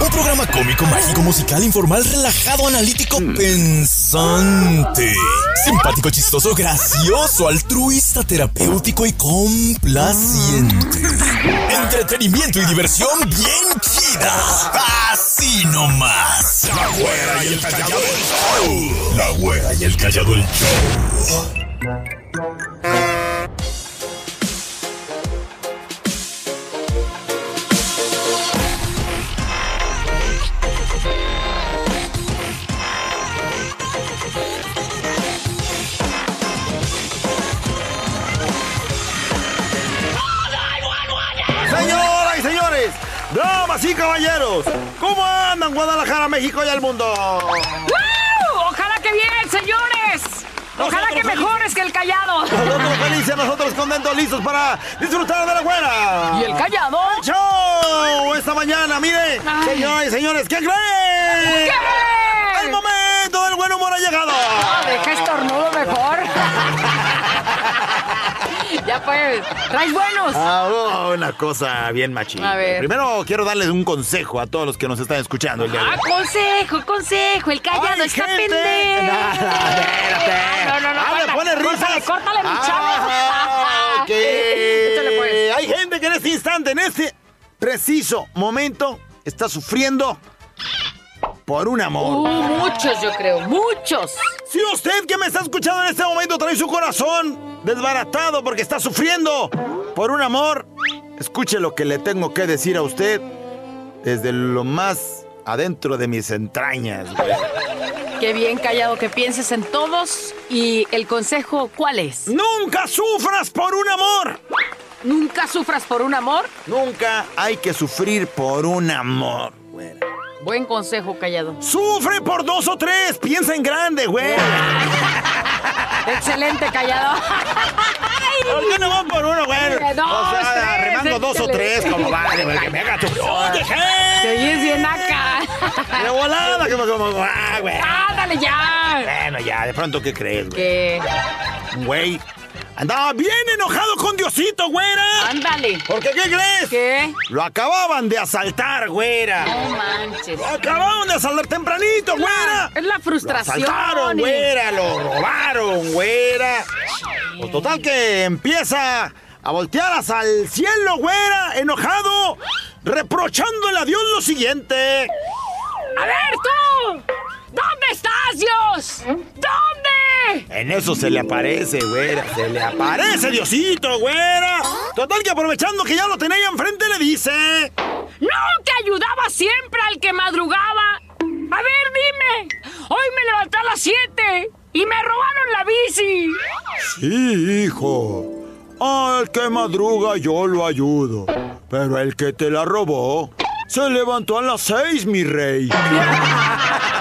Un programa cómico, mágico, musical, informal, relajado, analítico, pensante. Simpático, chistoso, gracioso, altruista, terapéutico y complaciente. Entretenimiento y diversión bien chida. Así nomás. La Güera y el Callado el Show. La Güera y el Callado el Show. ¿Cómo andan Guadalajara, México y el mundo? ¡Woo! Ojalá que bien, señores. Ojalá que mejores que el callado. Nosotros felices, nosotros contentos, listos para disfrutar de la güera. ¿Y el callado? ¡Show! Esta mañana, mire, Ay. señoras y señores, ¿qué creen? ¿Qué? El momento del buen humor ha llegado. Ah, Deja estornudo mejor. ya pues, traes buenos. Ah, oh, una cosa bien machina. A ver. Primero quiero darles un consejo a todos los que nos están escuchando el día de hoy. Ah, consejo, consejo. El callado está pendejo. No, espérate. No, no, no. Ah, le pone risas. Córtale, córtale, mi. Ah, Échale, pues. Hay gente que en este instante, en este preciso momento, está sufriendo por un amor. Uh, muchos, yo creo, muchos. Si usted que me está escuchando en este momento trae su corazón desbaratado porque está sufriendo por un amor, escuche lo que le tengo que decir a usted desde lo más adentro de mis entrañas. güey. Qué bien callado que pienses en todos. Y el consejo, ¿cuál es? Nunca sufras por un amor. Nunca sufras por un amor. Nunca hay que sufrir por un amor. güey. Buen consejo, callado. Sufre por dos o tres. Piensa en grande, güey. Excelente, callado. ¿Por qué no van por uno, güey? Dos, o sea, tres, arrimando dos o tres, como vale, güey, que me haga tu... ¡Oye, Te hey! oyes bien acá. De volada, que como... ¡Ah, güey! Ándale ya. Bueno, ya, de pronto, ¿qué crees, güey? Un Güey, andaba bien enojado con Diosito, güera. Ándale. ¿Por qué, crees? ¿Qué? Lo acababan de asaltar, güera. No manches. Lo acababan de asaltar tempranito, güera. Es la Lo frustración. asaltaron, y- güera, lo robaron, güera. Pues total que empieza a voltear hacia el cielo, güera, enojado, reprochándole a Dios lo siguiente. A ver, tú. ¿Dónde estás, Dios? ¿Dónde? En eso se le aparece, güera, se le aparece Diosito, güera. Total que aprovechando que ya lo tenía enfrente le dice... No, que ayudaba siempre al que madrugaba. A ver, dime. Hoy me levanté a las 7 y me robaron la bici. Sí, hijo. Al que madruga yo lo ayudo. Pero el que te la robó se levantó a las seis, mi rey.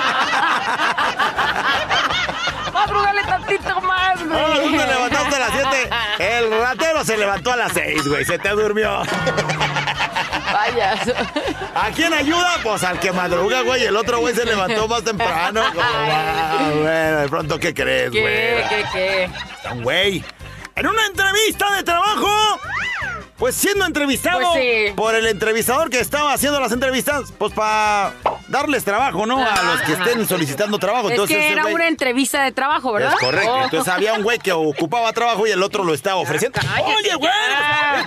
se levantó a las 6, güey. Se te durmió. Vaya. ¿A quién ayuda? Pues al que madruga, güey. El otro güey se levantó más temprano. Como, "Ah, bueno, de pronto, ¿qué crees, ¿Qué, güey? qué, qué? Un güey. En una entrevista de trabajo. Pues siendo entrevistado Pues sí. por el entrevistador que estaba haciendo las entrevistas, pues para darles trabajo, ¿no? A los que estén solicitando trabajo. Es Entonces, que era güey- una entrevista de trabajo, ¿verdad? Es correcto. Oh. Entonces había un güey que ocupaba trabajo y el otro lo estaba ofreciendo. cállate Oye, güey,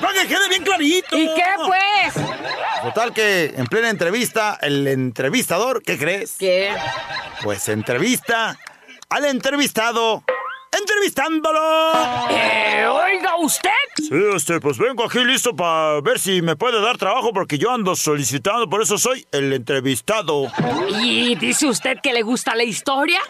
para que quede bien clarito. ¿Y qué, pues? Total que en plena entrevista, el entrevistador, ¿qué crees? ¿Qué? Pues entrevista al entrevistado entrevistándolo. Eh, oiga, ¿usted? Sí, este, pues vengo aquí listo para ver si me puede dar trabajo porque yo ando solicitando, por eso soy el entrevistado. ¿Y dice usted que le gusta la historia?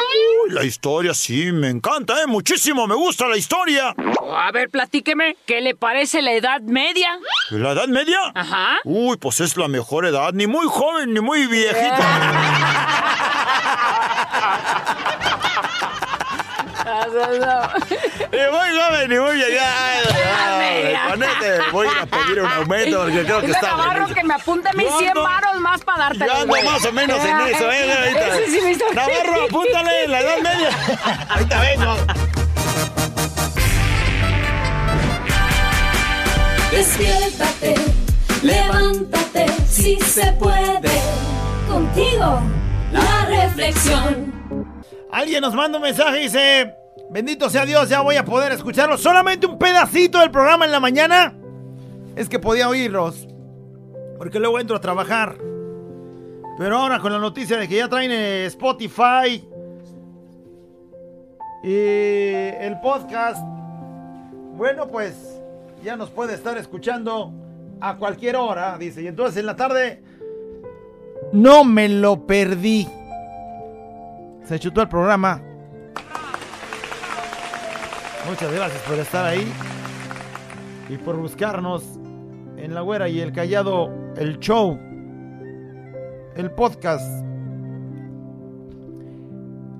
Uy, la historia sí, me encanta, ¿eh? Muchísimo, me gusta la historia. A ver, platíqueme, ¿qué le parece la Edad Media? ¿La Edad Media? Ajá. Uy, pues es la mejor edad, ni muy joven ni muy viejita. Ni muy joven ni muy viejita. Con este voy a ir a pedir un aumento porque creo que está Navarro que me apunte mis Yo 100 ando- varos más para darte. Yo ando más o menos en eso, ¿eh? Ahorita. Ese sí me hizo- Navarro, apúntale, la edad media. Ahorita vengo. Despiértate, levántate, si se puede. Contigo, la reflexión. Alguien nos manda un mensaje y dice: Bendito sea Dios, ya voy a poder escucharlo. Solamente un pedacito del programa en la mañana. Es que podía oírlos. Porque luego entro a trabajar. Pero ahora con la noticia de que ya traen eh, Spotify y el podcast, bueno, pues ya nos puede estar escuchando a cualquier hora, dice. Y entonces en la tarde no me lo perdí. Se chutó el programa. Muchas gracias por estar ahí y por buscarnos en La Güera y el Callado, el show, el podcast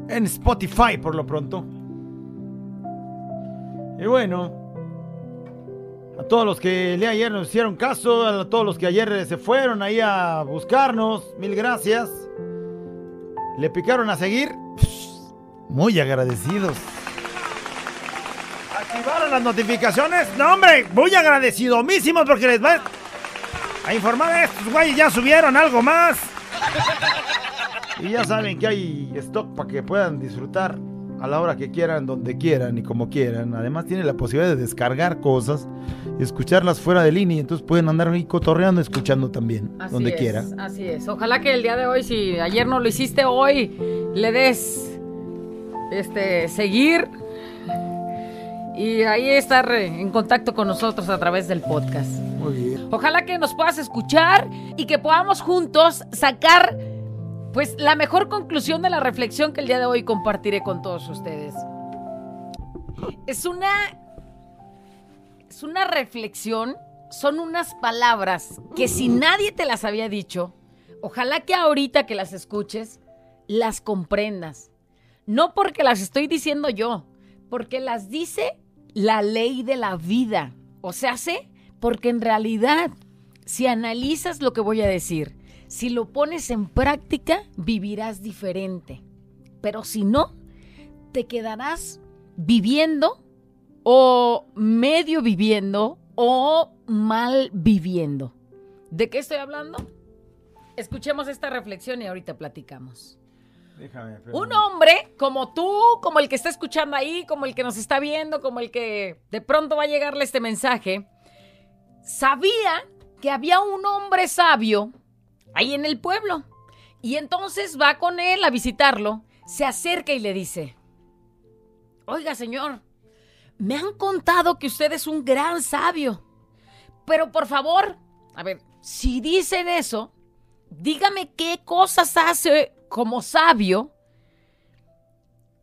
en Spotify por lo pronto. Y bueno, a todos los que el día ayer nos hicieron caso, a todos los que ayer se fueron ahí a buscarnos, mil gracias. Le picaron a seguir, muy agradecidos. ¿Activaron las notificaciones? No, hombre, muy agradecidísimos porque les va a informar. Estos güeyes ya subieron algo más. Y ya saben que hay stock para que puedan disfrutar a la hora que quieran, donde quieran y como quieran. Además tienen la posibilidad de descargar cosas y escucharlas fuera de línea. Entonces pueden andar ahí cotorreando, escuchando también, Así donde es, quiera. Así es. Ojalá que el día de hoy, si ayer no lo hiciste hoy, le des este seguir y ahí estar en contacto con nosotros a través del podcast. Muy bien. Ojalá que nos puedas escuchar y que podamos juntos sacar pues la mejor conclusión de la reflexión que el día de hoy compartiré con todos ustedes. Es una es una reflexión, son unas palabras que si nadie te las había dicho, ojalá que ahorita que las escuches las comprendas. No porque las estoy diciendo yo, porque las dice la ley de la vida. O sea, sé, porque en realidad, si analizas lo que voy a decir, si lo pones en práctica, vivirás diferente. Pero si no, te quedarás viviendo o medio viviendo o mal viviendo. ¿De qué estoy hablando? Escuchemos esta reflexión y ahorita platicamos. Un hombre como tú, como el que está escuchando ahí, como el que nos está viendo, como el que de pronto va a llegarle este mensaje, sabía que había un hombre sabio ahí en el pueblo. Y entonces va con él a visitarlo, se acerca y le dice, oiga señor, me han contado que usted es un gran sabio, pero por favor, a ver, si dicen eso, dígame qué cosas hace como sabio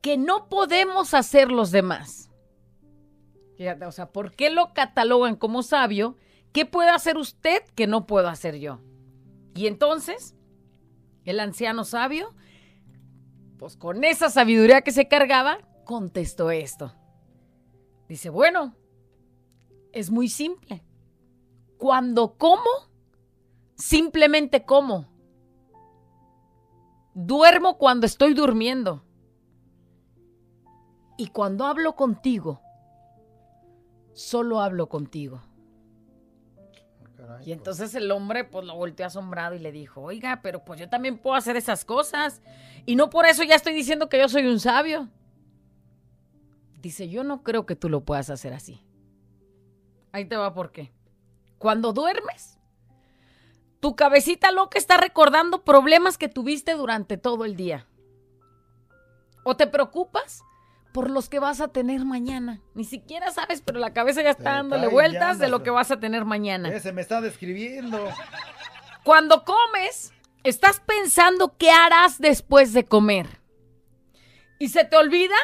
que no podemos hacer los demás. O sea, ¿por qué lo catalogan como sabio? ¿Qué puede hacer usted que no puedo hacer yo? Y entonces, el anciano sabio, pues con esa sabiduría que se cargaba, contestó esto. Dice, bueno, es muy simple. Cuando como, simplemente como. Duermo cuando estoy durmiendo. Y cuando hablo contigo, solo hablo contigo. Y entonces el hombre pues lo volteó asombrado y le dijo, oiga, pero pues yo también puedo hacer esas cosas. Y no por eso ya estoy diciendo que yo soy un sabio. Dice, yo no creo que tú lo puedas hacer así. Ahí te va por qué. Cuando duermes, tu cabecita loca está recordando problemas que tuviste durante todo el día. O te preocupas por los que vas a tener mañana. Ni siquiera sabes, pero la cabeza ya está dándole vueltas de lo que vas a tener mañana. Eh, Se me está describiendo. Cuando comes, estás pensando qué harás después de comer. Y se te olvida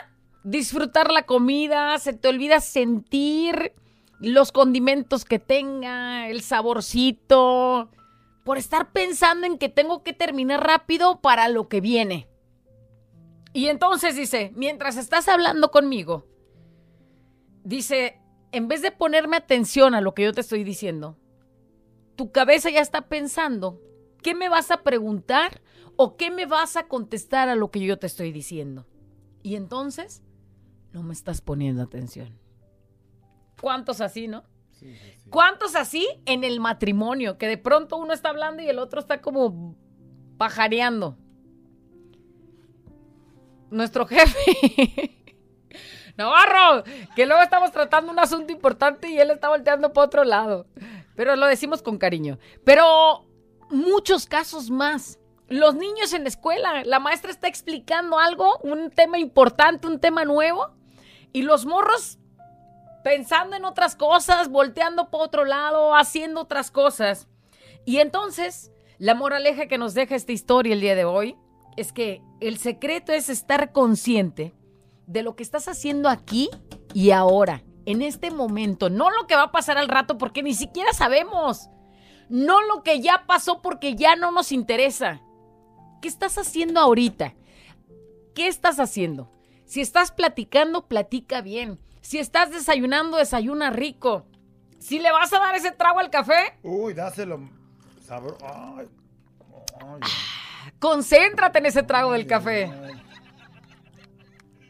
disfrutar la comida, se te olvida sentir los condimentos que tenga, el saborcito, por estar pensando en que tengo que terminar rápido para lo que viene. Y entonces dice, mientras estás hablando conmigo, dice, en vez de ponerme atención a lo que yo te estoy diciendo, tu cabeza ya está pensando qué me vas a preguntar o qué me vas a contestar a lo que yo te estoy diciendo. Y entonces no me estás poniendo atención. ¿Cuántos así, no? ¿Cuántos así en el matrimonio? Que de pronto uno está hablando y el otro está como pajareando. Nuestro jefe. Navarro, que luego estamos tratando un asunto importante y él está volteando para otro lado. Pero lo decimos con cariño. Pero muchos casos más. Los niños en la escuela, la maestra está explicando algo, un tema importante, un tema nuevo, y los morros pensando en otras cosas, volteando para otro lado, haciendo otras cosas. Y entonces, la moraleja que nos deja esta historia el día de hoy es que el secreto es estar consciente de lo que estás haciendo aquí y ahora, en este momento, no lo que va a pasar al rato porque ni siquiera sabemos, no lo que ya pasó porque ya no nos interesa. ¿Qué estás haciendo ahorita? ¿Qué estás haciendo? Si estás platicando, platica bien. Si estás desayunando, desayuna rico. Si le vas a dar ese trago al café, Uy, dáselo. Sabro. Ay. Ay, concéntrate en ese trago del café.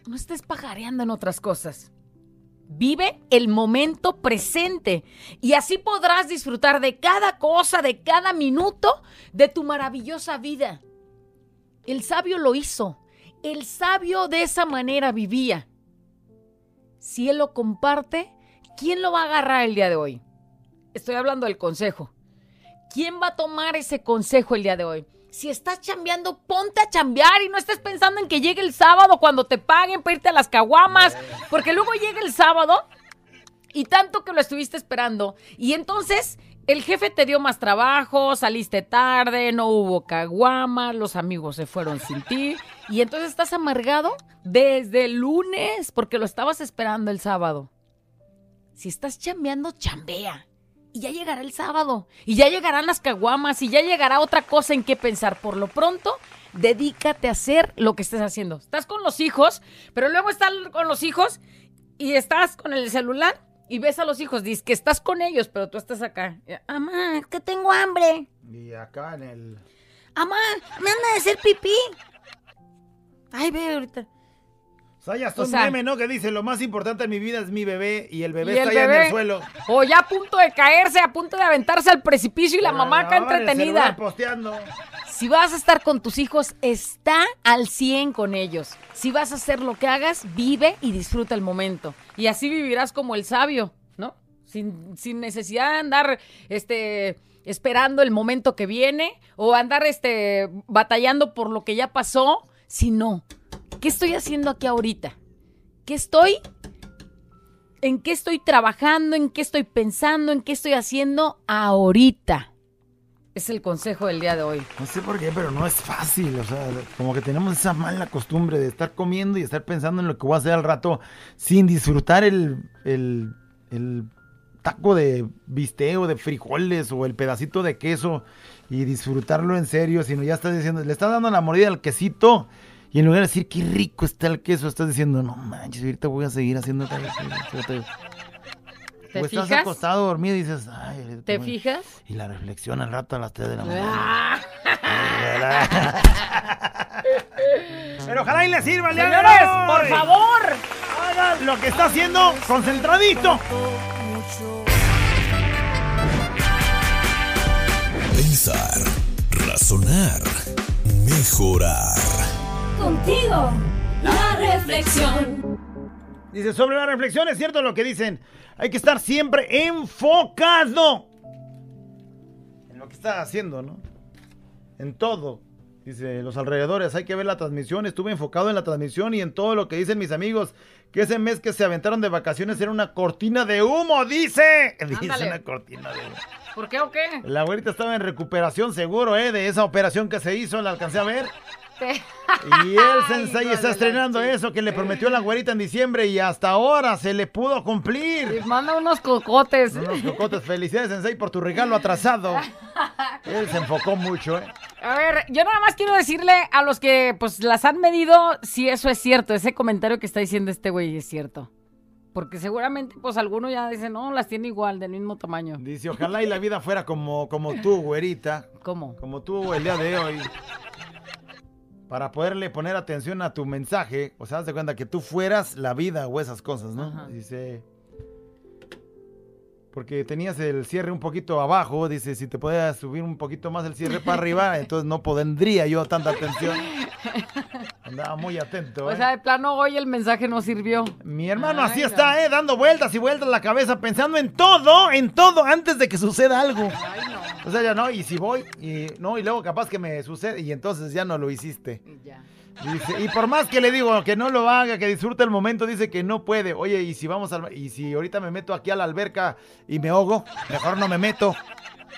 No estés pajareando en otras cosas. Vive el momento presente y así podrás disfrutar de cada cosa, de cada minuto de tu maravillosa vida. El sabio lo hizo. El sabio de esa manera vivía. Si él lo comparte, ¿quién lo va a agarrar el día de hoy? Estoy hablando del consejo. ¿Quién va a tomar ese consejo el día de hoy? Si estás chambeando, ponte a chambear y no estés pensando en que llegue el sábado cuando te paguen para irte a las caguamas, porque luego llega el sábado y tanto que lo estuviste esperando. Y entonces el jefe te dio más trabajo, saliste tarde, no hubo caguamas, los amigos se fueron sin ti. Y entonces estás amargado desde el lunes porque lo estabas esperando el sábado. Si estás chambeando, chambea. Y ya llegará el sábado. Y ya llegarán las caguamas. Y ya llegará otra cosa en qué pensar. Por lo pronto, dedícate a hacer lo que estés haciendo. Estás con los hijos, pero luego estás con los hijos y estás con el celular y ves a los hijos. Dices que estás con ellos, pero tú estás acá. Amá, es que tengo hambre. Y acá en el. Amá, me anda de hacer pipí. Ay, ve ahorita. O sea, ya está O un sea- meme, ¿no? Que dice, lo más importante en mi vida es mi bebé y el bebé Y está el allá en el suelo. O ya a punto de caerse, a punto de aventarse al precipicio y la mamá acá Ahora en el entretenida. posteando. Si vas a estar con tus hijos, está al 100 con ellos. Si vas a hacer lo que hagas, vive y disfruta el momento. Y así vivirás como el sabio, ¿no? Sin, sin necesidad de andar este, esperando el momento que viene o andar este, batallando por lo que ya pasó, sino, ¿qué estoy haciendo aquí ahorita? ¿Qué estoy? ¿En qué estoy trabajando? ¿En qué estoy pensando? ¿En qué estoy haciendo ahorita? Es el consejo del día de hoy. No sé por qué, pero no es fácil. O sea, como que tenemos esa mala costumbre de estar comiendo y estar pensando en lo que voy a hacer al rato sin disfrutar el, el, el taco de bistec o de frijoles o el pedacito de queso y disfrutarlo en serio, sino ya estás diciendo, le estás dando la mordida al quesito y en lugar de decir qué rico está el queso, estás diciendo, no manches, ahorita voy a seguir haciendo tal vez". ¿Te o estás fijas? acostado dormido y dices, ay, ¿Te bueno". fijas? Y la reflexión al rato a las 3 de la mañana. Ah, Pero ojalá y le sirva Señores, por favor. Haga lo que está haciendo concentradito. Razonar, mejorar. Contigo, la reflexión. Dice, sobre la reflexión es cierto lo que dicen. Hay que estar siempre enfocado en lo que está haciendo, ¿no? En todo. Dice, los alrededores, hay que ver la transmisión. Estuve enfocado en la transmisión y en todo lo que dicen mis amigos. Que ese mes que se aventaron de vacaciones era una cortina de humo, dice. Dice Ándale. una cortina de humo. ¿Por qué o qué? La abuelita estaba en recuperación seguro, ¿eh? De esa operación que se hizo, la alcancé a ver. Y el sensei está estrenando eso que le prometió la güerita en diciembre y hasta ahora se le pudo cumplir. manda unos cocotes. Unos cocotes, felicidades sensei por tu regalo atrasado. Él se enfocó mucho, ¿eh? A ver, yo nada más quiero decirle a los que pues las han medido si eso es cierto, ese comentario que está diciendo este güey es cierto. Porque seguramente pues alguno ya dice, no, las tiene igual, del mismo tamaño. Dice, ojalá y la vida fuera como, como tú, güerita. ¿Cómo? Como tú el día de hoy. Para poderle poner atención a tu mensaje. O sea, haz de cuenta que tú fueras la vida o esas cosas, ¿no? Ajá. Dice... Porque tenías el cierre un poquito abajo. Dice, si te podías subir un poquito más el cierre para arriba, entonces no pondría yo tanta atención. Andaba muy atento, O ¿eh? sea, de plano hoy el mensaje no sirvió. Mi hermano Ay, así no. está, ¿eh? Dando vueltas y vueltas la cabeza, pensando en todo, en todo, antes de que suceda algo. Ay, no. O sea, ya no, y si voy, y no, y luego capaz que me sucede, y entonces ya no lo hiciste. Ya. Dice, y por más que le digo que no lo haga, que disfrute el momento, dice que no puede. Oye, y si vamos al, y si ahorita me meto aquí a la alberca y me ahogo, mejor no me meto.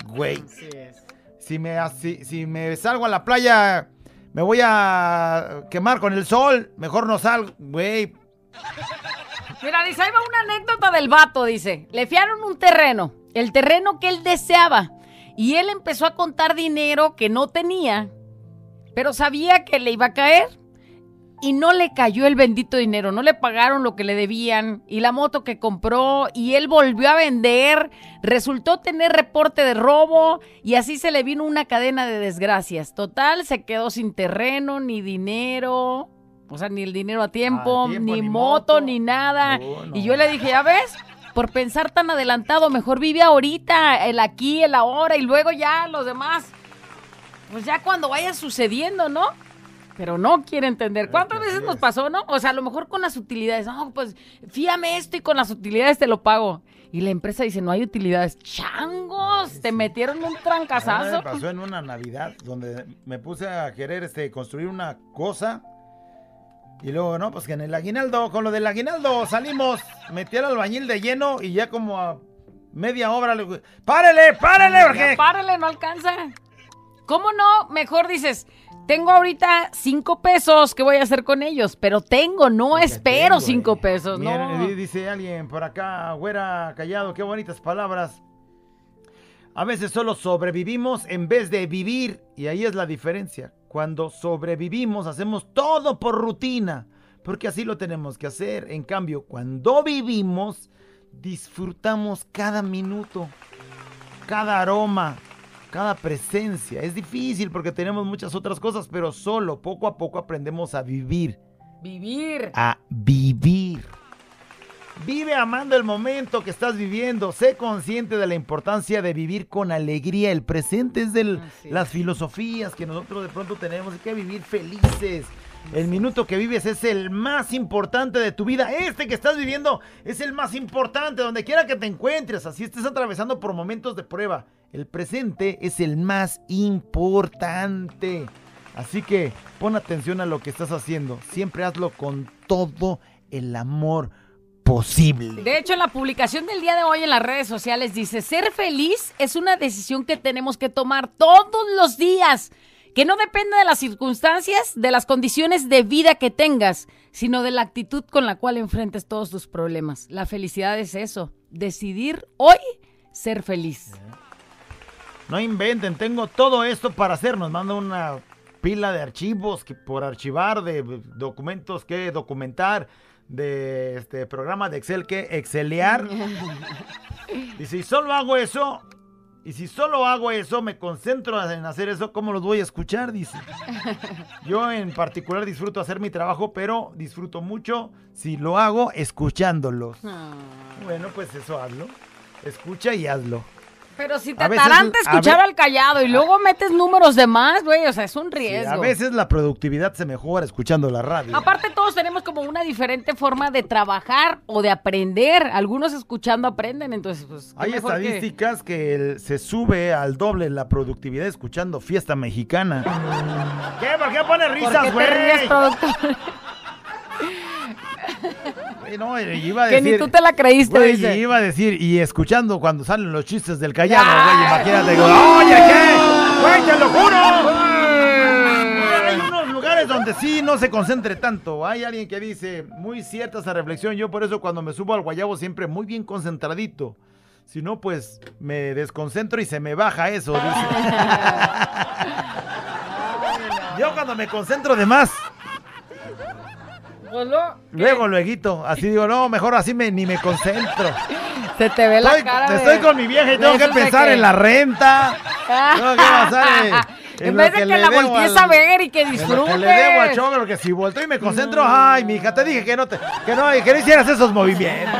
Güey, Así es. si me, si, si me salgo a la playa, me voy a quemar con el sol, mejor no salgo. Güey, Mira, dice, ahí va una anécdota del vato, dice. Le fiaron un terreno, el terreno que él deseaba. Y él empezó a contar dinero que no tenía, pero sabía que le iba a caer. Y no le cayó el bendito dinero, no le pagaron lo que le debían y la moto que compró y él volvió a vender, resultó tener reporte de robo y así se le vino una cadena de desgracias. Total, se quedó sin terreno, ni dinero, o sea, ni el dinero a tiempo, A tiempo, ni, ni moto, moto. ni nada. No. Y yo le dije, ya ves, por pensar tan adelantado, mejor vive ahorita, el aquí, el ahora y luego ya los demás. Pues ya cuando vaya sucediendo, ¿no? Pero no quiere entender. ¿Cuántas veces nos pasó, no? O sea, a lo mejor con las utilidades. No, pues fíame esto y con las utilidades te lo pago. Y la empresa dice, no hay utilidades. ¡Changos! Te metieron un trancazazo. Me pasó en una Navidad donde me puse a querer este, construir una cosa. Y luego, no, pues que en el aguinaldo, con lo del aguinaldo salimos, metí al albañil de lleno y ya como a media obra le digo, ¡párele, párele! Porque... párale, no alcanza. ¿Cómo no? Mejor dices, tengo ahorita cinco pesos, ¿qué voy a hacer con ellos? Pero tengo, no espero tengo, cinco eh. pesos, Miren, no. di- Dice alguien por acá, güera callado, qué bonitas palabras. A veces solo sobrevivimos en vez de vivir, y ahí es la diferencia. Cuando sobrevivimos hacemos todo por rutina, porque así lo tenemos que hacer. En cambio, cuando vivimos, disfrutamos cada minuto, cada aroma, cada presencia. Es difícil porque tenemos muchas otras cosas, pero solo poco a poco aprendemos a vivir Vivir. a vivir. Vive amando el momento que estás viviendo. Sé consciente de la importancia de vivir con alegría. El presente es de las filosofías que nosotros de pronto tenemos. Hay que vivir felices. El minuto que vives es el más importante de tu vida. Este que estás viviendo es el más importante, donde quiera que te encuentres. Así estés atravesando por momentos de prueba. El presente es el más importante. Así que pon atención a lo que estás haciendo. Siempre hazlo con todo el amor posible. De hecho, en la publicación del día de hoy en las redes sociales dice, ser feliz es una decisión que tenemos que tomar todos los días, que no depende de las circunstancias, de las condiciones de vida que tengas, sino de la actitud con la cual enfrentes todos tus problemas. La felicidad es eso, decidir hoy ser feliz. No inventen, tengo todo esto para hacer. Nos manda una pila de archivos que por archivar, de documentos que documentar, de este programa de Excel que excelear. Y si solo hago eso, y si solo hago eso, me concentro en hacer eso, ¿cómo los voy a escuchar? Dice. Yo en particular disfruto hacer mi trabajo, pero disfruto mucho si lo hago escuchándolos. Bueno, pues eso hazlo. Escucha y hazlo. Pero si te A veces- ataranta a escuchar al callado y luego metes números de más, güey, o sea, es un Sí, riesgo. a veces la productividad se mejora escuchando la radio. Aparte todos tenemos como una diferente forma de trabajar o de aprender. Algunos escuchando aprenden, entonces pues Hay que- estadísticas que... el- se sube al doble la productividad escuchando fiesta mexicana. ¿Qué? ¿Por qué pone ¿Por risas, güey? te ríes, productor? Güey, No, iba a que ni tú te la creíste, Güey, dice. iba a decir, y escuchando cuando salen los chistes del callado, güey, imagínate, digo, oye, ¿qué? Güey, te lo juro. Hay unos lugares donde sí no se concentre tanto. Hay alguien que dice, muy cierta esa reflexión, yo por eso cuando me subo al guayabo siempre muy bien concentradito. Si no, pues me desconcentro y se me baja eso, dice. yo cuando me concentro de más, Pues no, luego, luego, así digo, no, mejor así me, ni me concentro. Se te ve la Estoy, cara de- estoy con mi vieja y tengo que pensar que- en la renta. Tengo que pensar en, en En vez de que le la voltees al- a ver y que disfrutes. que le debo al chogro, porque si volteo y me concentro, ay, mija, te dije que no te, que no, que no hicieras esos movimientos.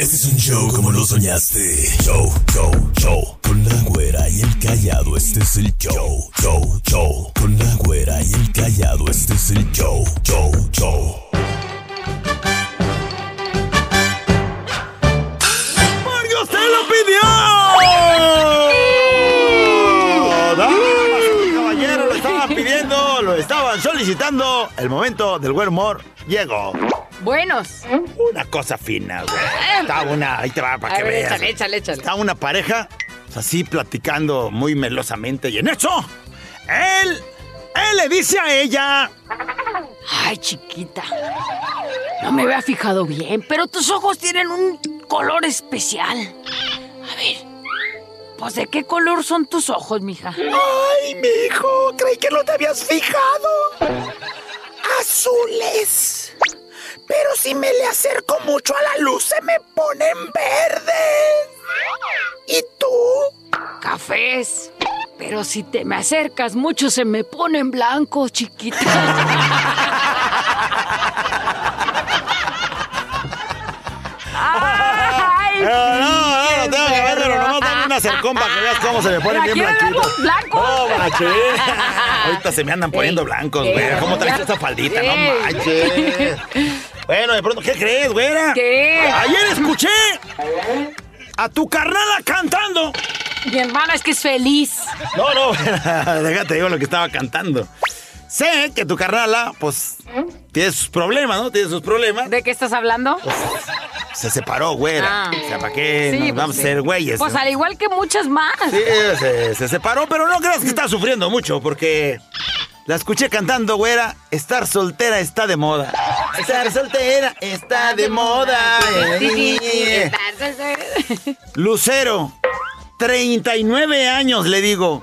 Este es un show como lo soñaste. Show, show, show. Con la güera y el callado, este es el show. Show, show. Con la güera y el callado, este es el show. Show, show. ¡Porque usted lo pidió! Solicitando. El momento del buen humor llegó. Buenos. Una cosa fina, güey. Estaba una, ahí te va para A que ver, veas. échale, échale, échale. Una pareja pues, así platicando muy melosamente y en eso, él, él le dice a ella, Ay, chiquita. No me había fijado bien, pero tus ojos tienen un color especial. Pues ¿de qué color son tus ojos, mija? ¡Ay, mi hijo! Creí que no te habías fijado. Azules. Pero si me le acerco mucho a la luz, se me ponen verdes. ¿Y tú? Cafés. Pero si te me acercas mucho se me ponen blancos, chiquita. No, no, no, no tengo que ver, pero nomás dame una cercón para que veas cómo se me ponen bien ¿quieres blanquitos. blancos? No, manches. Ahorita se me andan poniendo blancos, ey, güey. ¿Cómo traes esa faldita? No manches. Bueno, de pronto, ¿qué crees, güera? ¿Qué? Ayer escuché a tu carnala cantando. Mi hermana es que es feliz. No, no, déjate digo lo que estaba cantando. Sé que tu carnala, pues, tiene sus problemas, ¿no? Tiene sus problemas. ¿De qué estás hablando? Se separó, güera. Ah. O sea, ¿para qué Sí, nos pues vamos sí. a ser güeyes? Pues no? al igual que muchas más. Sí, se, se separó, pero no creas que está sufriendo mucho, porque la escuché cantando, güera. Estar soltera está de moda. Estar soltera está de moda. Lucero, 39 años, le digo.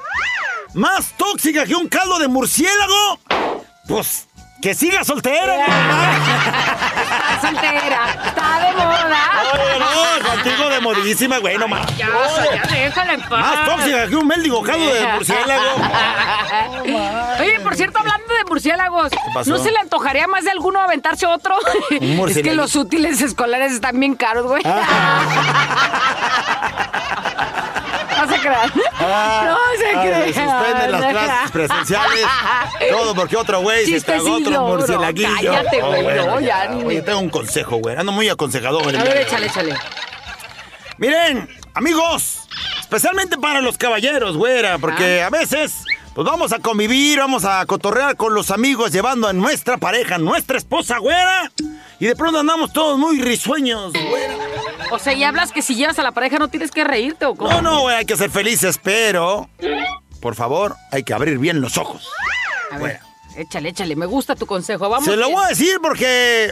Más tóxica que un caldo de murciélago. Pues, que siga soltera. Está soltera, está de moda. Oye, no, contigo de modísima, güey, no más. Ya, ya déjala en paz. Más tóxica que un mendigo caldo de murciélago. Oye, por cierto, hablando de murciélagos? ¿no se le antojaría más de alguno aventarse otro? es que los útiles escolares están bien caros, güey. no crean. no se Ah, crean. suspenden las clases presenciales. Todo porque otro güey se tragó otro murcielaguillo. Cállate, güey, bueno, no, ya ni- Oye, tengo un consejo, güey. Ando muy aconsejador. A ver, échale, échale. Miren, amigos, especialmente para los caballeros, güera, porque Ah. a veces pues vamos a convivir, vamos a cotorrear con los amigos llevando a nuestra pareja, nuestra esposa, güera. Y de pronto andamos todos muy risueños, güera. O sea, y hablas que si llevas a la pareja no tienes que reírte o cómo. No, no, güey, hay que ser felices, pero por favor, hay que abrir bien los ojos. Güera, Échale, échale, me gusta tu consejo. Vamos. Se lo bien. voy a decir porque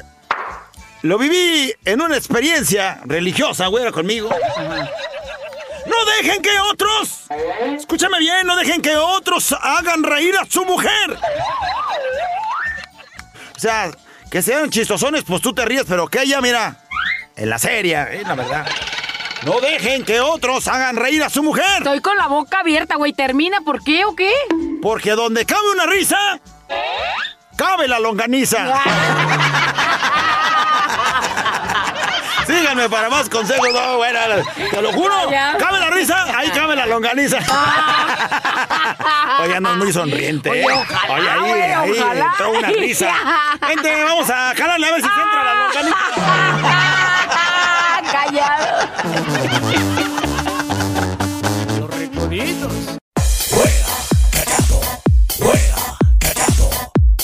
lo viví en una experiencia religiosa, güera, conmigo. No dejen que otros, escúchame bien, no dejen que otros hagan reír a su mujer. O sea, que sean chistosones, pues tú te ríes, pero que ella, mira, en la serie, eh, la verdad. No dejen que otros hagan reír a su mujer. Estoy con la boca abierta, güey. ¿Termina por qué o qué? Porque donde cabe una risa, cabe la longaniza. Síganme para más consejos. No, bueno, te lo juro. Cabe la risa, ahí cabe la longaniza. Oye, andas muy sonriente. Oye, ¿eh? ojalá, Oye, ahí, güey, ahí ojalá. entró una risa. Vente, vamos a jalarle a ver si se entra la longaniza. Callado.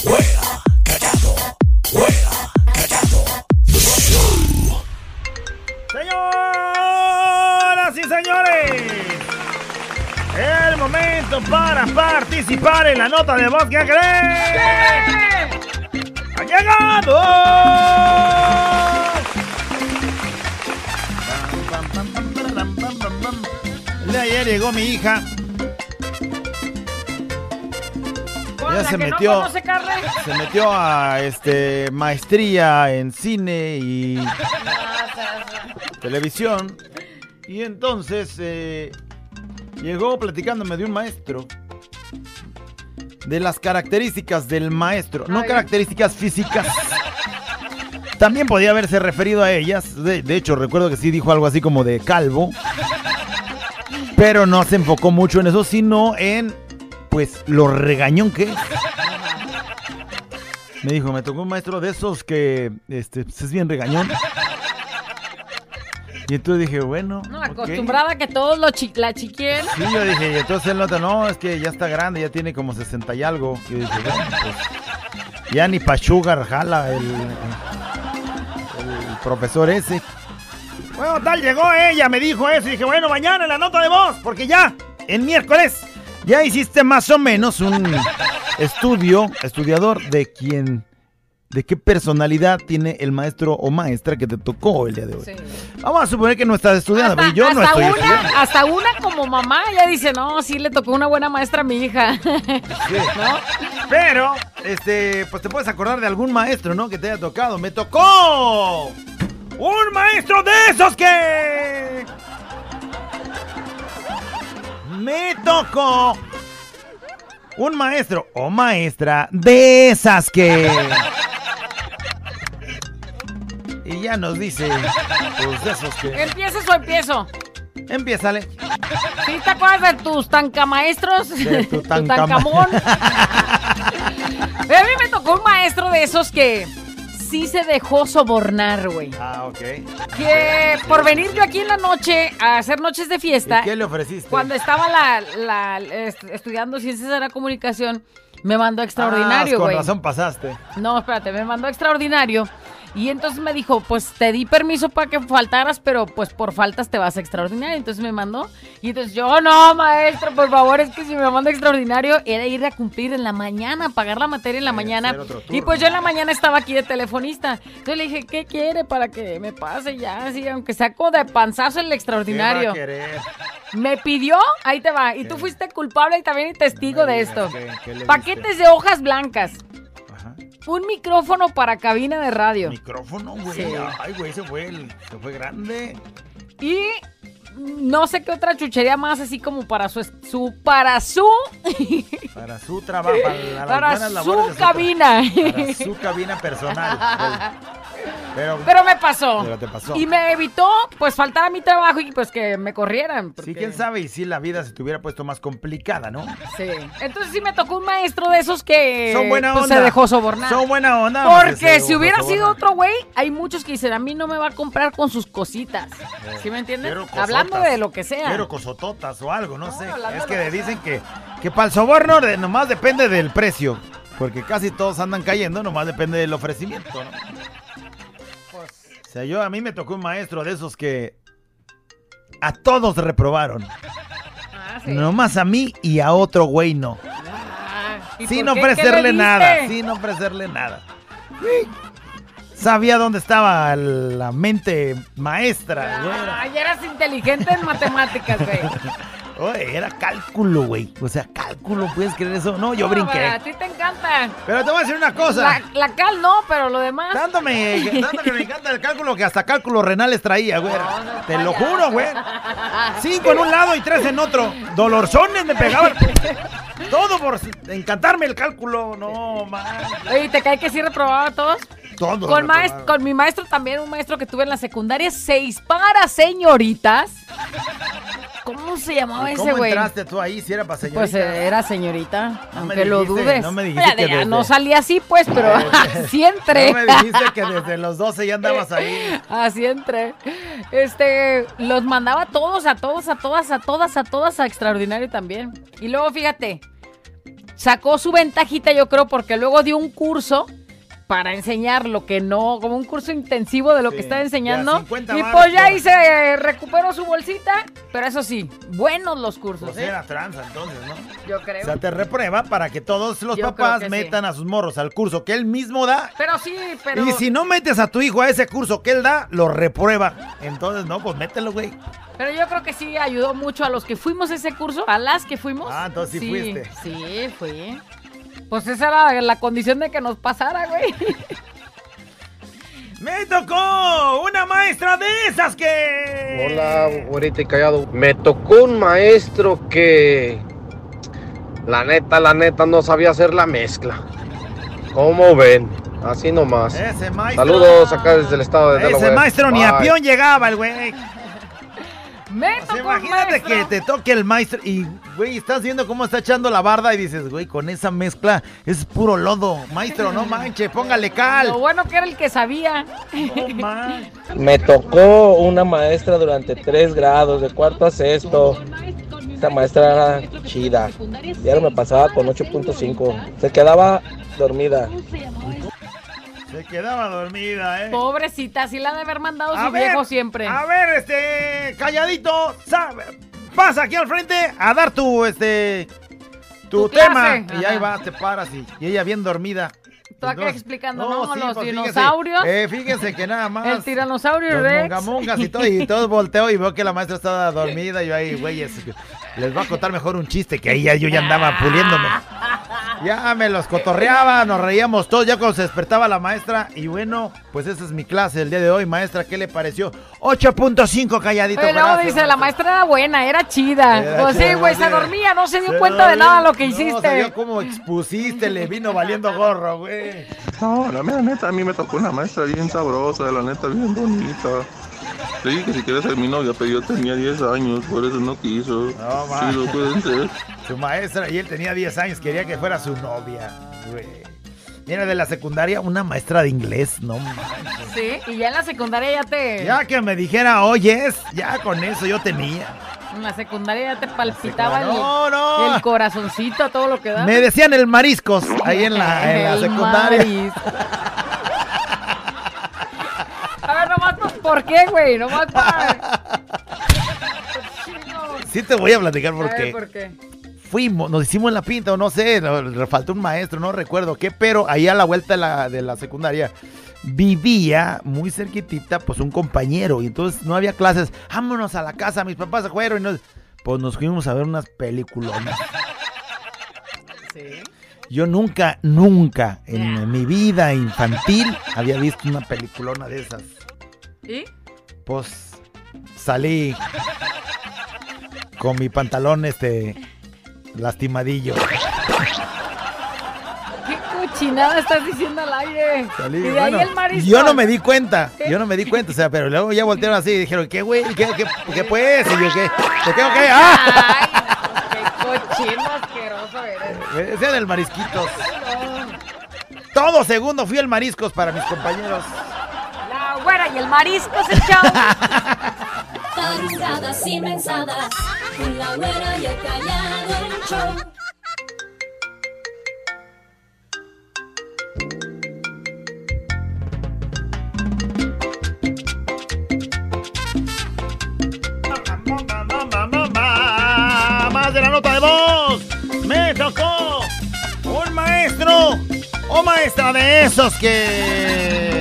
Señoras momento para participar en la nota de voz que creen. ¡Ha llegado! El de ayer llegó mi hija. ¿Cuál, Ya se metió. No conoce carne? Se metió a este maestría en cine y televisión. Y entonces eh, llegó platicándome de un maestro. De las características del maestro. No características físicas. También podía haberse referido a ellas. De, de hecho, recuerdo que sí dijo algo así como de calvo. Pero no se enfocó mucho en eso, sino en, pues, lo regañón que es. Me dijo, me tocó un maestro de esos que este, pues, es bien regañón. Y entonces dije, bueno. No, acostumbrada a que todos lo chi la chiquien. Sí, yo dije, y entonces él nota, no, es que ya está grande, ya tiene como 60 y algo. Y dije, bueno, pues, ya ni pa' sugar jala el, el profesor ese. Bueno, tal, llegó ella, me dijo eso, y dije, bueno, mañana en la nota de voz, porque ya, el miércoles, ya hiciste más o menos un estudio, estudiador de quién, de qué personalidad tiene el maestro o maestra que te tocó el día de hoy. Sí. Vamos a suponer que no estás estudiando, Hasta, pero yo no estoy una, estudiando. hasta una como mamá ya dice, no, sí le tocó una buena maestra a mi hija. Sí. Pero, este, pues te puedes acordar de algún maestro, ¿no? Que te haya tocado. ¡Me tocó! ¡Un maestro de esos que! Me tocó. Un maestro o maestra de esas que. Y ya nos dice, pues de esos que. ¿Empiezas o empiezo? Empiézale. ¿Sí te acuerdas de tus tancamaestros? De tu tancama- tancamón. a mí me tocó un maestro de esos que sí se dejó sobornar, güey. Ah, ok. Que por venir yo aquí en la noche a hacer noches de ¿Y fiesta, qué le ofreciste? cuando estaba la, la- est- estudiando ciencias de la comunicación, me mandó extraordinario, Ah, con güey. razón pasaste. No, espérate, me mandó extraordinario. Y entonces me dijo, pues te di permiso para que faltaras, pero pues por faltas te vas a extraordinario. Entonces me mandó. Y entonces yo, no, maestro, por favor, es que si me manda extraordinario, era ir a cumplir en la mañana, pagar la materia en la mañana. Y pues yo en la mañana estaba aquí de telefonista. Entonces le dije, ¿qué quiere para que me pase ya? Así, aunque saco de panzazo el extraordinario. ¿Qué va a querer? Me pidió, ahí te va. Y tú fuiste culpable y también testigo de esto. ¿qué- qué le Paquetes de hojas blancas. Un micrófono para cabina de radio. Micrófono, güey. Sí. Ay, güey, ese fue el. Se fue grande. Y no sé qué otra chuchería más así como para su su para su Para su trabajo. Para, para su cabina. Para su cabina personal. Pero, Pero me pasó. Pero te pasó. Y me evitó pues faltar a mi trabajo y pues que me corrieran. sí, quién sabe, y si la vida se te hubiera puesto más complicada, ¿no? Sí. Entonces sí me tocó un maestro de esos que Son buena pues, onda. se dejó sobornar. Son buena onda. Porque si hubiera sobornar. sido otro güey, hay muchos que dicen, a mí no me va a comprar con sus cositas. ¿Sí me entiendes? Eh. Hablando de lo que sea. Quiero cosototas o algo, no, No, sé. Es que que dicen que, que para el soborno de- nomás depende del precio. Porque casi todos andan cayendo, nomás depende del ofrecimiento, ¿no? O sea, yo a mí me tocó un maestro de esos que a todos reprobaron. Ah, sí. Nomás a mí y a otro güey no. Ah, ¿Y sin ofrecerle nada, sin ofrecerle nada. Sabía dónde estaba la mente maestra, güey. Ay, eras inteligente en matemáticas, güey. Oye, era cálculo, güey. O sea, cálculo, ¿puedes creer eso? No, yo No, brinqué. A ti te encanta. Pero te voy a decir una cosa. La, la cal no, pero lo demás. Tanto, me, tanto que me encanta el cálculo que hasta cálculos renales traía, güey. No, no, Te lo juro, güey. Cinco en un lado y tres en otro. Dolorzones me pegaban. Todo por encantarme el cálculo. No, man. Oye, ¿te cae que sí reprobaba a todos? Todo. Con, con mi maestro también, un maestro que tuve en la secundaria, seis para señoritas. ¿Cómo se llamaba ¿Y ese ¿Cómo güey? entraste tú ahí si era para señorita? Pues eh, era señorita, No me aunque lo dudes. no me dijiste que desde- No salía así, pues, pero así entré. No me dijiste que desde los 12 ya andabas ahí. Así entré. Este, los mandaba a todos, a todos, a todas, a todas, a todas a extraordinario también. Y luego, fíjate, sacó su ventajita, yo creo, porque luego dio un curso para enseñar lo que no, como un curso intensivo de lo Sí, que ya enseñando. 50 Y pues ya ahí se recuperó su bolsita, pero eso sí, buenos los cursos, Pues ¿eh? era tranza entonces, ¿no? Yo creo. O sea, te reprueba para que todos los Yo papás sí. metan a sus morros al curso que él mismo da. Pero sí, pero... Y si no metes a tu hijo a ese curso que él da, lo reprueba. Entonces, no, pues mételo, güey. Pero yo creo que sí ayudó mucho a los que fuimos a ese curso, a las que fuimos. Ah, entonces sí fuiste. Sí, fui. Pues esa era la condición de que nos pasara, güey. ¡Me tocó una maestra de esas que... Hola, güerita y callado. Me tocó un maestro que. La neta, la neta, no sabía hacer la mezcla. ¿Cómo ven? Así nomás. Ese maestro... Saludos acá desde el estado de Ese Delaware. maestro ni a peón llegaba, el güey. Me tocó imagínate maestro. que te toque el maestro y, güey, estás viendo cómo está echando la barda y dices, güey, con esa mezcla es puro lodo. Maestro, no manche, póngale Lo cal. bueno que era el que sabía. Me tocó una maestra durante tres grados, de cuarto a sexto. Esta maestra era chida. Diario me pasaba con 8.5. Se quedaba dormida. Se quedaba dormida, eh. Pobrecita, sí la ha de haber mandado A su ver, viejo siempre. A ver, este, calladito, pasa aquí al frente a dar tu, este, tu, Tu clase, tema. Y ajá. ahí vas, te paras y, y ella bien dormida. Tú acá explicando, ¿no? Los pues, dinosaurios. eh, fíjense que nada más. el tiranosaurio Los Rex. mongamongas y todo, y todo volteo y veo que la maestra estaba dormida. Y yo ahí, güeyes, les voy a contar mejor un chiste que ahí ya yo ya andaba puliéndome. Ya me los cotorreaba, nos reíamos todos, ya cuando se despertaba la maestra. Y bueno, pues esa es mi clase el día de hoy, maestra. ¿Qué le pareció? 8.5 calladito. Luego gracias, dice, la maestra era buena, era chida. Era pues sí, güey, se dormía, no se dio Se cuenta de nada lo que No, hiciste. se vio cómo expusiste, le vino valiendo gorro, güey. No, la mera neta, a mí me tocó una maestra bien sabrosa, la neta, bien bonita. Le dije que si quería ser mi novia, pero yo tenía 10 años, por eso no quiso. No, ma. sí, lo pueden ser. Su maestra, y él tenía 10 años, quería que fuera su novia, güey. Mira, de la secundaria, una maestra de inglés, no manches. Sí, y ya en la secundaria ya te... Ya que me dijera, oyes, ya con eso yo tenía. En la secundaria ya te palpitaba el, No, no. el corazoncito, todo lo que da. Me decían el mariscos ahí en la, en la El secundaria. maris. A ver, nomás, pues, ¿por qué, güey? Nomás para... Sí te voy a platicar A ver, porque ¿por qué? fuimos, nos hicimos la pinta o no sé, no, le faltó un maestro, no recuerdo qué, pero ahí a la vuelta de la, de la secundaria vivía muy cerquitita pues un compañero y entonces no había clases, vámonos a la casa, mis papás se fueron y nos, pues nos fuimos a ver unas películas. Sí. Yo nunca, nunca en mi vida infantil había visto una peliculona de esas. ¿Y? Pues salí con mi pantalón este lastimadillo. ¿Qué cochinada estás diciendo al aire? Salí, y de bueno, ahí el marisco. yo no me di cuenta, yo no me di cuenta, o sea, pero luego ya voltearon así y dijeron, ¿qué güey? ¿Qué, qué, qué pues? Y yo, ¿qué? ¿Qué, qué, qué? ¡Ah! Ay, no, qué cochino asqueroso eres. Me decían el marisquitos. Todo segundo fui el mariscos para mis compañeros. Y el marisco se echó. Tarugadas y mensadas, con la güera y el callado el show. Más de la nota de voz. Me tocó un tocó maestra de esos que.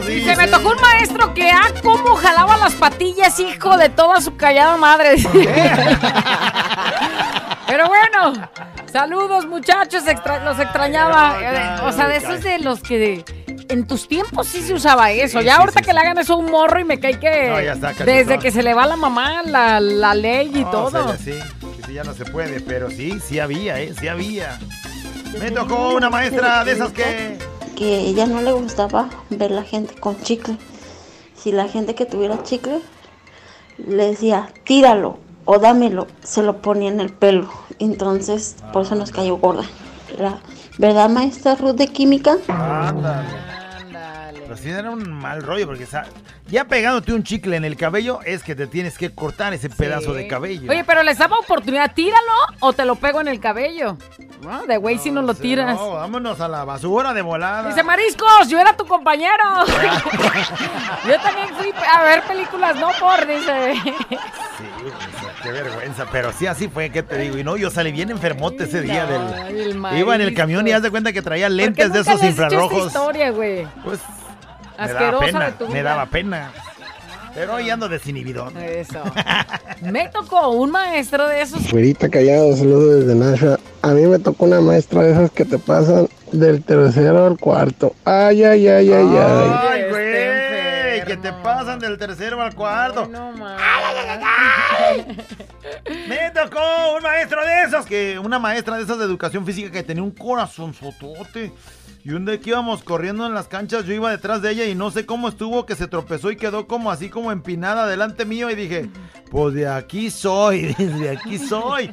¿Qué nos dice? Dice, me tocó un maestro que, ah, cómo jalaba las patillas, hijo de toda su callada madre. Pero bueno, saludos muchachos, extra- los extrañaba. O sea, de esos de los que en tus tiempos sí se usaba eso. Sí, ya sí, ahorita sí, que le hagan eso a un morro y me cae que No, ya está, cachotón. desde que se le va la mamá, la, la ley y No, todo. o sea, ya sí, ya no se puede, pero sí, sí había, ¿eh? Sí había. Me tocó una maestra de esas que. Que ella no le gustaba ver la gente con chicle. Si la gente que tuviera chicle le decía, tíralo o dámelo, se lo ponía en el pelo. Entonces, por eso nos cayó gorda. La verdad, maestra Ruth de química. Ándale. Pero sí era un mal rollo, porque ya pegándote un chicle en el cabello es que te tienes que cortar ese pedazo de cabello. Oye, pero les daba oportunidad, tíralo o te lo pego en el cabello. No, de güey si no lo tiras. No, vámonos a la basura de volada. Dice Mariscos, yo era tu compañero. yo también fui a ver películas, no por, dice. Sí, qué vergüenza, pero sí, así fue, ¿qué te digo? Y no, yo salí bien enfermote ese día del... el Iba en el camión y haz de cuenta que traía ¿Por qué lentes de esos infrarrojos. historia, güey. Pues me daba pena, de tu me daba pena. Pero hoy ando desinhibidón. Eso. Me tocó un maestro de esos. Güerita callado, saludos desde Nashua. A mí me tocó una maestra de esas que te pasan del tercero al cuarto. Ay, ay, ay, ay, ay. Ay, güey, que te pasan del tercero al cuarto. No, ma. Me tocó un maestro de esos, que una maestra de esas de educación física que tenía un corazón sotote. Y un día que íbamos corriendo en las canchas, yo iba detrás de ella y no sé cómo estuvo que se tropezó y quedó como así como empinada delante mío y dije, pues de aquí soy, de aquí soy.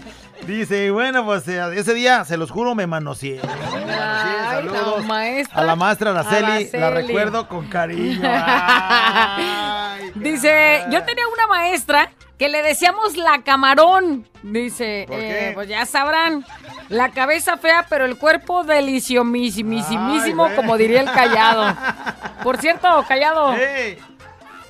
Dice, y bueno, pues eh, ese día, se los juro, me manoseé. Me manoseé, Ay, la saludos maestra. a la maestra Araceli, la recuerdo con cariño. Ay, Dice, yo tenía una maestra que le decíamos la camarón. Dice, ¿Por eh, pues ya sabrán, la cabeza fea, pero el cuerpo güey. como diría el callado. Por cierto, callado,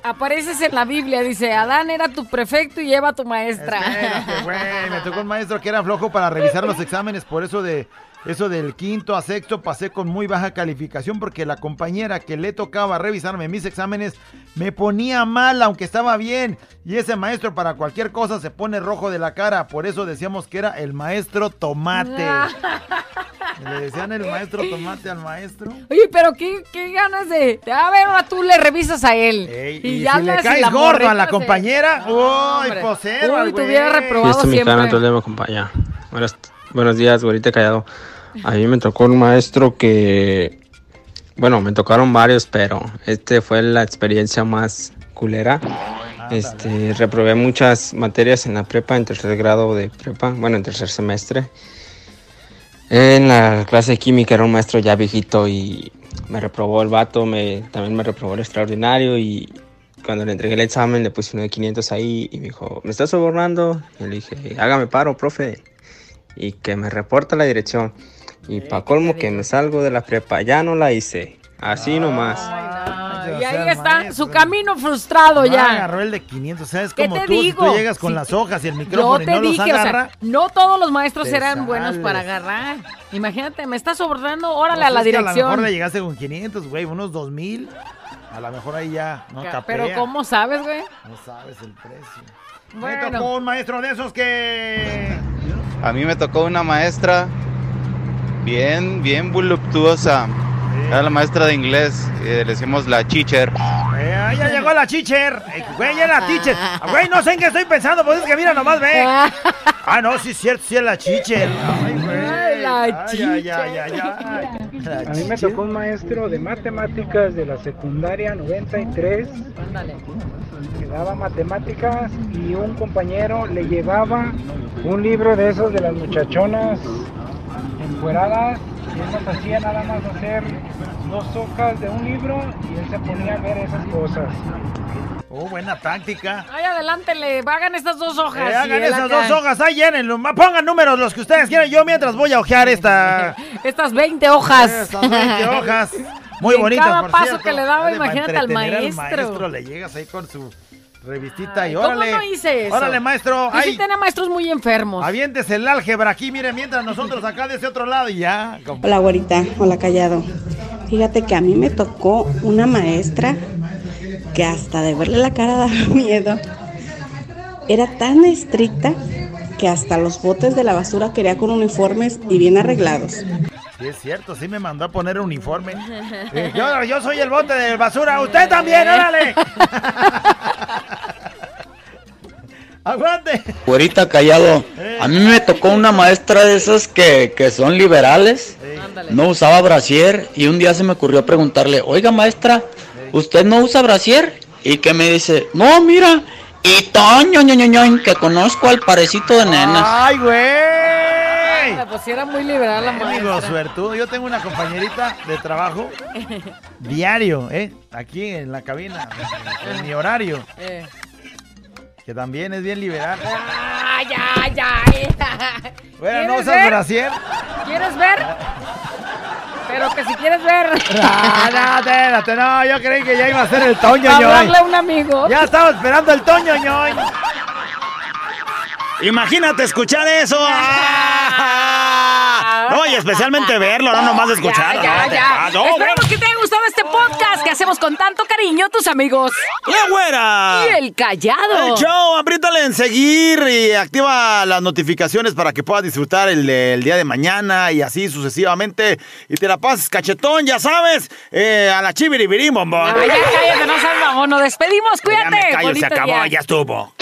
apareces en la Biblia, dice, Adán era tu prefecto y Eva tu maestra. Espérate, güey, me tocó un maestro que era flojo para revisar los exámenes, por eso de eso del quinto a sexto pasé con muy baja calificación porque la compañera que le tocaba revisarme mis exámenes me ponía mal aunque estaba bien y ese maestro para cualquier cosa se pone rojo de la cara, por eso decíamos que era el maestro tomate. Le decían el maestro tomate al maestro. Oye, pero qué, qué ganas de... A ver, ahora tú le revisas a él. Ey, y, si hablas le caes la gordo a la compañera, uy, hombre. posero Uy, te hubiera güey. reprobado Fiesta siempre. mexicana, todo el día me acompaña. Buenos, buenos días, güerita callado. A mí me tocó un maestro que, bueno, me tocaron varios, pero este fue la experiencia más culera. Este, reprobé muchas materias en la prepa, en tercer grado de prepa, bueno, en tercer semestre. En la clase de química era un maestro ya viejito y me reprobó el vato, me, también me reprobó el extraordinario y cuando le entregué el examen le puse uno de 500 ahí y me dijo, ¿me estás sobornando? Y le dije, hágame paro, profe. Y que me reporta la dirección. Y pa' colmo que me salgo de la prepa, ya no la hice. Así nomás. Ay, o y ahí está maestro. su camino frustrado No ya. agarró el de 500, ¿sabes ¿Qué como te tú? Digo? tú llegas con Sí. las hojas y el Yo micrófono y te no los dije, o agarra. sea, no todos los maestros te eran buenos para agarrar. Imagínate, me está sobrando, órale a la dirección. a lo mejor le llegaste con 500, güey, unos 2000. A lo mejor ahí ya no Ca- capea. Pero ¿cómo sabes, güey? No sabes el precio. Me Bueno. tocó un maestro de esos que... A mí me tocó una maestra bien, bien voluptuosa. Era la maestra de inglés, eh, le decimos la chicher. Eh, ya llegó la chicher. Eh, güey, ya la teacher. Ah, Güey, no sé en qué estoy pensando, pues es que mira, nomás ve. Ah, no, sí es cierto, sí es la chicher. Ay, güey. Ay, la chicher. A mí me tocó un maestro de matemáticas de la secundaria 93 Ándale. que daba matemáticas y un compañero le llevaba un libro de esos de las muchachonas encueradas y él nos hacía nada más hacer dos hojas de un libro y él se ponía a ver esas cosas. Oh, buena táctica. Ay, adelante, le hagan estas dos hojas. Eh, hagan esas acá. dos hojas, ahí llénenlo. Pongan números los que ustedes quieran. Yo mientras voy a ojear esta. Estas 20 hojas. Estas 20 hojas. Muy Y en bonitas, cada por paso cierto. que le daba, Dale, imagínate al maestro. maestro. Le llegas ahí con su revistita y ¿Cómo órale. no hice eso? Órale, maestro. Yo sí Ay, tenía maestros muy enfermos. aviéntese el álgebra aquí, mire, mientras nosotros acá de ese otro lado y ya. como- Hola, güerita. Hola, callado. Fíjate que a mí me tocó una maestra que hasta de verle la cara daba miedo. Era tan estricta que hasta los botes de la basura quería con uniformes y bien arreglados. Sí, es cierto, sí me mandó a poner uniforme. Eh, yo, yo soy el bote de basura, usted también, órale. Aguante. Güerita callado. A mí me tocó una maestra de esas que, que son liberales. No usaba brasier y un día se me ocurrió preguntarle, oiga maestra, ¿usted no usa brasier? Y que me dice, no, mira, y toño, ño, ño, ño, que conozco al parecito de nenas. ¡Ay, güey! Pues era muy liberal la Amigo maestra. suertudo, yo tengo una compañerita de trabajo diario, ¿eh? Aquí en la cabina, en mi horario, Eh. Que también es bien liberal. Ah, ya, ya. Bueno, ¿no ¿Quieres usas ver? brasier? ¿Quieres ver? Pero que si quieres ver. No, espérate, no, yo creí que ya iba a ser el Toño, Hablarle ñoy. a un amigo. Ya estaba esperando el Toño, ñoy. Imagínate escuchar eso. ¡Ah! No, y especialmente verlo, no nomás escucharlo. Ya, no, ya. No, Esperamos que te gustado este podcast que hacemos con tanto cariño tus amigos. ¡La güera! Y el callado. El show, apriétale en seguir y activa las notificaciones para que puedas disfrutar el, el día de mañana y así sucesivamente. Y te la pases cachetón, ya sabes, eh, a la chiviribirim, bombón. Ay, ya cállate, no seas. Nos despedimos, Ya me cuídate. callo, se acabó, día. ya estuvo.